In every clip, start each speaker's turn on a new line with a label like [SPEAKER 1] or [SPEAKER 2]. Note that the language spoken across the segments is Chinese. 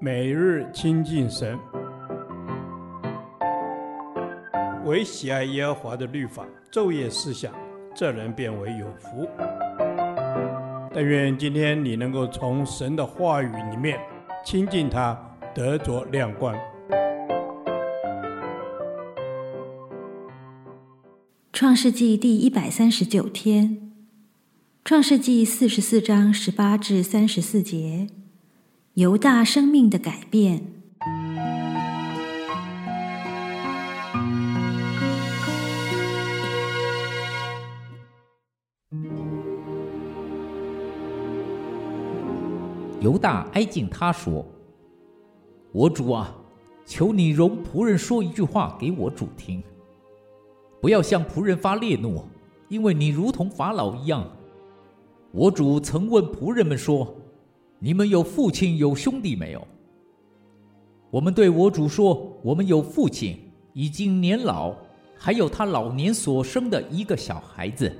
[SPEAKER 1] 每日亲近神，唯喜爱耶和华的律法，昼夜思想，这人便为有福。但愿今天你能够从神的话语里面亲近他，得着亮光。
[SPEAKER 2] 创世纪第一百三十九天，创世纪四十四章十八至三十四节。犹大生命的改变。
[SPEAKER 3] 犹大挨近他说：“我主啊，求你容仆人说一句话给我主听，不要向仆人发烈怒，因为你如同法老一样。我主曾问仆人们说。”你们有父亲有兄弟没有？我们对我主说：我们有父亲，已经年老，还有他老年所生的一个小孩子。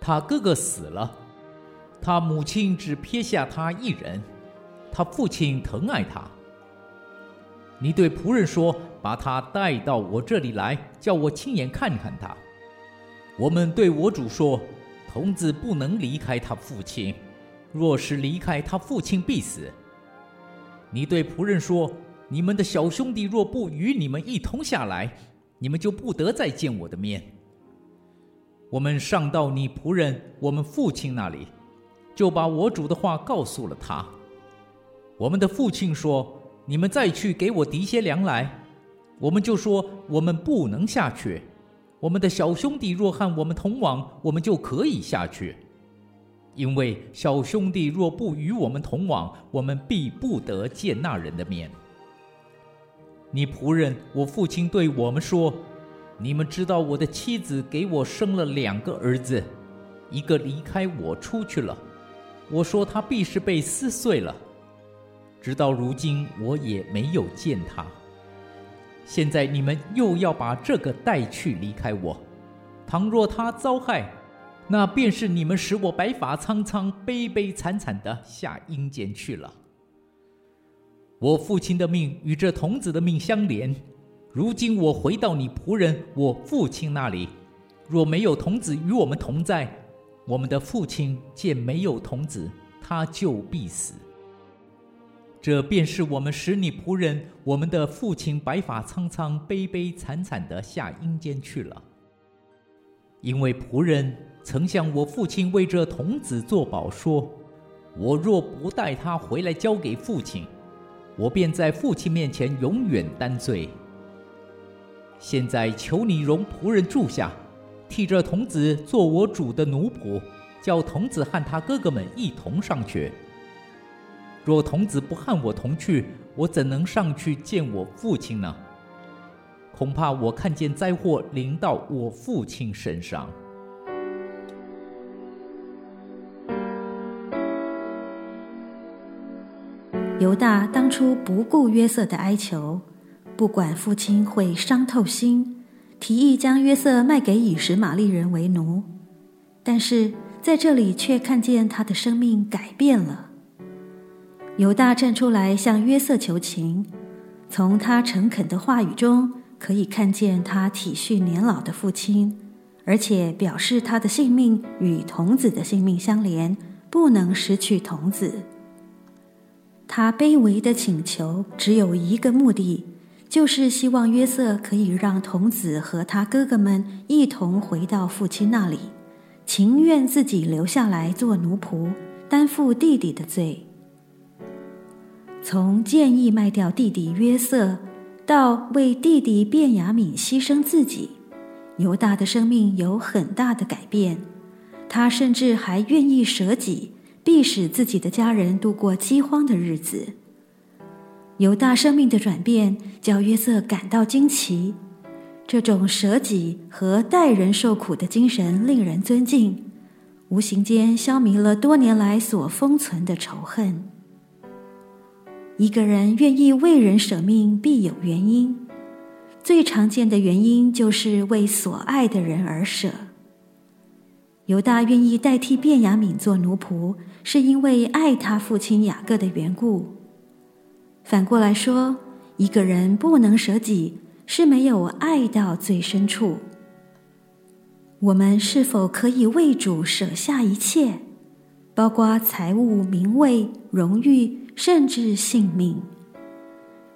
[SPEAKER 3] 他哥哥死了，他母亲只撇下他一人，他父亲疼爱他。你对仆人说：把他带到我这里来，叫我亲眼看看他。我们对我主说：童子不能离开他父亲。若是离开他父亲，必死。你对仆人说：“你们的小兄弟若不与你们一同下来，你们就不得再见我的面。”我们上到你仆人我们父亲那里，就把我主的话告诉了他。我们的父亲说：“你们再去给我提些粮来。”我们就说：“我们不能下去。我们的小兄弟若和我们同往，我们就可以下去。”因为小兄弟若不与我们同往，我们必不得见那人的面。你仆人我父亲对我们说：“你们知道我的妻子给我生了两个儿子，一个离开我出去了。我说他必是被撕碎了。直到如今我也没有见他。现在你们又要把这个带去离开我，倘若他遭害。”那便是你们使我白发苍苍、悲悲惨惨的下阴间去了。我父亲的命与这童子的命相连，如今我回到你仆人我父亲那里，若没有童子与我们同在，我们的父亲见没有童子，他就必死。这便是我们使你仆人我们的父亲白发苍苍、悲悲惨惨的下阴间去了，因为仆人。曾向我父亲为这童子作保说：“我若不带他回来交给父亲，我便在父亲面前永远担罪。现在求你容仆人住下，替这童子做我主的奴仆，叫童子和他哥哥们一同上去。若童子不和我同去，我怎能上去见我父亲呢？恐怕我看见灾祸临到我父亲身上。”
[SPEAKER 2] 犹大当初不顾约瑟的哀求，不管父亲会伤透心，提议将约瑟卖给以实玛利人为奴。但是在这里却看见他的生命改变了。犹大站出来向约瑟求情，从他诚恳的话语中可以看见他体恤年老的父亲，而且表示他的性命与童子的性命相连，不能失去童子。他卑微的请求只有一个目的，就是希望约瑟可以让童子和他哥哥们一同回到父亲那里，情愿自己留下来做奴仆，担负弟弟的罪。从建议卖掉弟弟约瑟，到为弟弟便雅悯牺牲自己，犹大的生命有很大的改变。他甚至还愿意舍己。必使自己的家人度过饥荒的日子。犹大生命的转变，叫约瑟感到惊奇。这种舍己和代人受苦的精神令人尊敬，无形间消弭了多年来所封存的仇恨。一个人愿意为人舍命，必有原因。最常见的原因就是为所爱的人而舍。犹大愿意代替便雅悯做奴仆，是因为爱他父亲雅各的缘故。反过来说，一个人不能舍己，是没有爱到最深处。我们是否可以为主舍下一切，包括财物、名位、荣誉，甚至性命？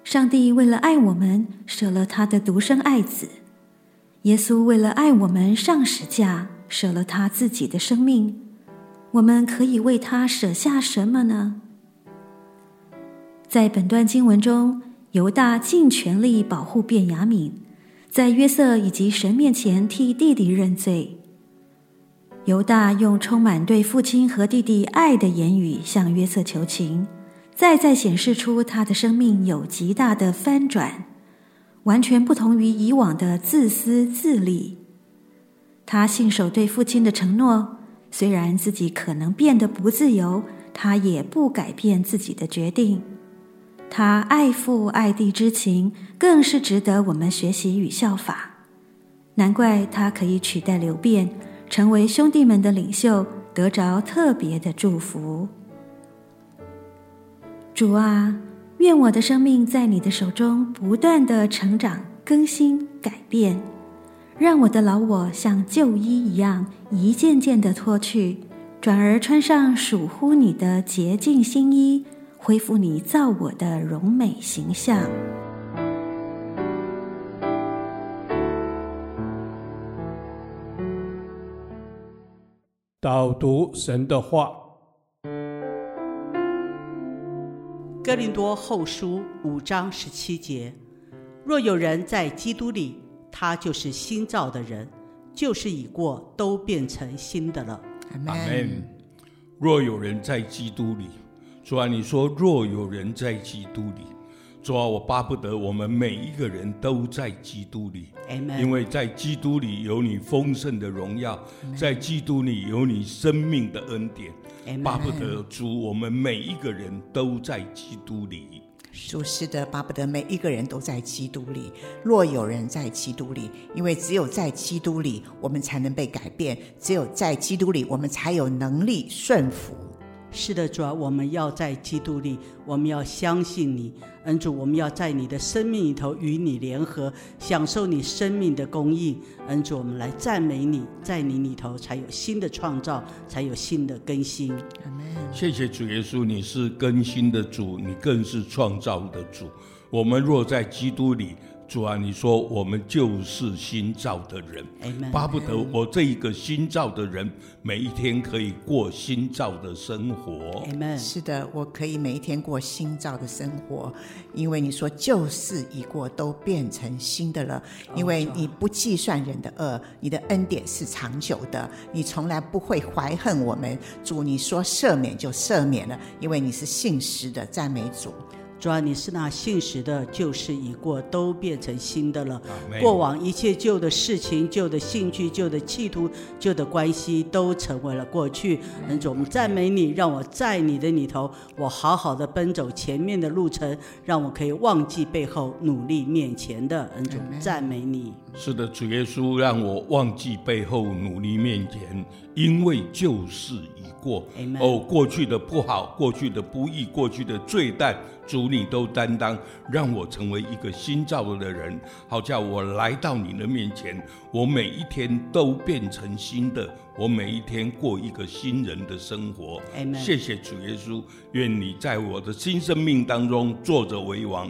[SPEAKER 2] 上帝为了爱我们，舍了他的独生爱子；耶稣为了爱我们，上十架，舍了他自己的生命。我们可以为他舍下什么呢？在本段经文中，犹大尽全力保护便雅悯，在约瑟以及神面前替弟弟认罪。犹大用充满对父亲和弟弟爱的言语向约瑟求情，再再显示出他的生命有极大的翻转，完全不同于以往的自私自利。他信守对父亲的承诺，虽然自己可能变得不自由，他也不改变自己的决定。他爱父爱弟之情，更是值得我们学习与效法。难怪他可以取代流便，成为兄弟们的领袖，得着特别的祝福。主啊，愿我的生命在你的手中不断的成长、更新、改变，让我的老我像旧衣一样，一件件的脱去，转而穿上属乎你的洁净新衣。恢复你造我的荣美形象。
[SPEAKER 1] 导读神的话，《
[SPEAKER 4] 哥林多后书》五章十七节：若有人在基督里，他就是新造的人，旧事已过，都变成新的了。
[SPEAKER 5] 阿门。若有人在基督里。主啊，你说若有人在基督里，主啊，我巴不得我们每一个人都在基督里.因为在基督里有你丰盛的荣耀.在基督里有你生命的恩典.巴不得主我们每一个人都在基督里。
[SPEAKER 6] 主是的，巴不得每一个人都在基督里。若有人在基督里，因为只有在基督里，我们才能被改变；只有在基督里，我们才有能力顺服。
[SPEAKER 4] 是的，主啊，我们要在基督里，我们要相信你，恩主，我们要在你的生命里头与你联合，享受你生命的供应，恩主，我们来赞美你，在你里头才有新的创造，才有新的更新。
[SPEAKER 5] Amen。谢谢主耶稣，你是更新的主，你更是创造的主。我们若在基督里。主啊，你说我们就是新造的人巴不得我这一个新造的人每一天可以过新造的生活。
[SPEAKER 6] 是的，我可以每一天过新造的生活，因为你说旧事已过，都变成新的了。因为你不计算人的恶，你的恩典是长久的，你从来不会怀恨我们。主，你说赦免就赦免了，因为你是信实的，赞美主。
[SPEAKER 4] 主啊，你是那信实的，旧事已过，都变成新的了。过往一切旧的事情、旧的兴趣、旧的企图、旧的关系，都成为了过去。恩主，我们赞美你，让我在你的里头，我好好的奔走前面的路程，让我可以忘记背后，努力面前的。恩主，赞美你。
[SPEAKER 5] 是的，主耶稣让我忘记背后，努力面前，因为旧事已过。哦，过去的不好，过去的不易，过去的罪担。主，你都担当，让我成为一个新造的人，好叫我来到你的面前，我每一天都变成新的，我每一天过一个新人的生活。谢谢主耶稣，愿你在我的新生命当中坐着为王，